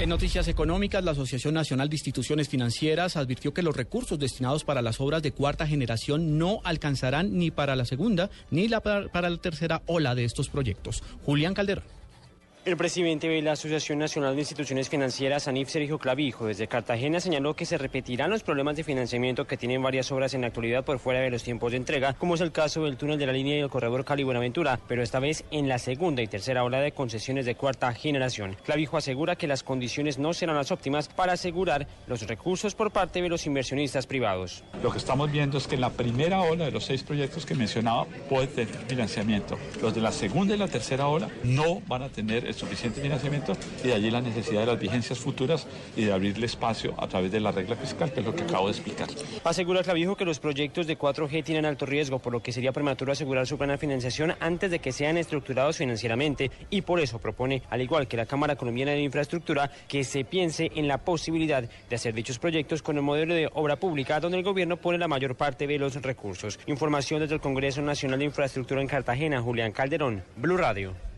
En noticias económicas, la Asociación Nacional de Instituciones Financieras advirtió que los recursos destinados para las obras de cuarta generación no alcanzarán ni para la segunda ni para la tercera ola de estos proyectos. Julián Calderón. El presidente de la Asociación Nacional de Instituciones Financieras, Anif Sergio Clavijo, desde Cartagena señaló que se repetirán los problemas de financiamiento que tienen varias obras en la actualidad por fuera de los tiempos de entrega, como es el caso del túnel de la línea y el corredor Cali-Buenaventura, pero esta vez en la segunda y tercera ola de concesiones de cuarta generación. Clavijo asegura que las condiciones no serán las óptimas para asegurar los recursos por parte de los inversionistas privados. Lo que estamos viendo es que en la primera ola de los seis proyectos que mencionaba puede tener financiamiento. Los de la segunda y la tercera ola no van a tener suficiente financiamiento y de allí la necesidad de las vigencias futuras y de abrirle espacio a través de la regla fiscal, que es lo que acabo de explicar. Asegura Clavijo que los proyectos de 4G tienen alto riesgo, por lo que sería prematuro asegurar su plena financiación antes de que sean estructurados financieramente y por eso propone, al igual que la Cámara Colombiana de Infraestructura, que se piense en la posibilidad de hacer dichos proyectos con el modelo de obra pública, donde el gobierno pone la mayor parte de los recursos. Información desde el Congreso Nacional de Infraestructura en Cartagena, Julián Calderón, Blue Radio.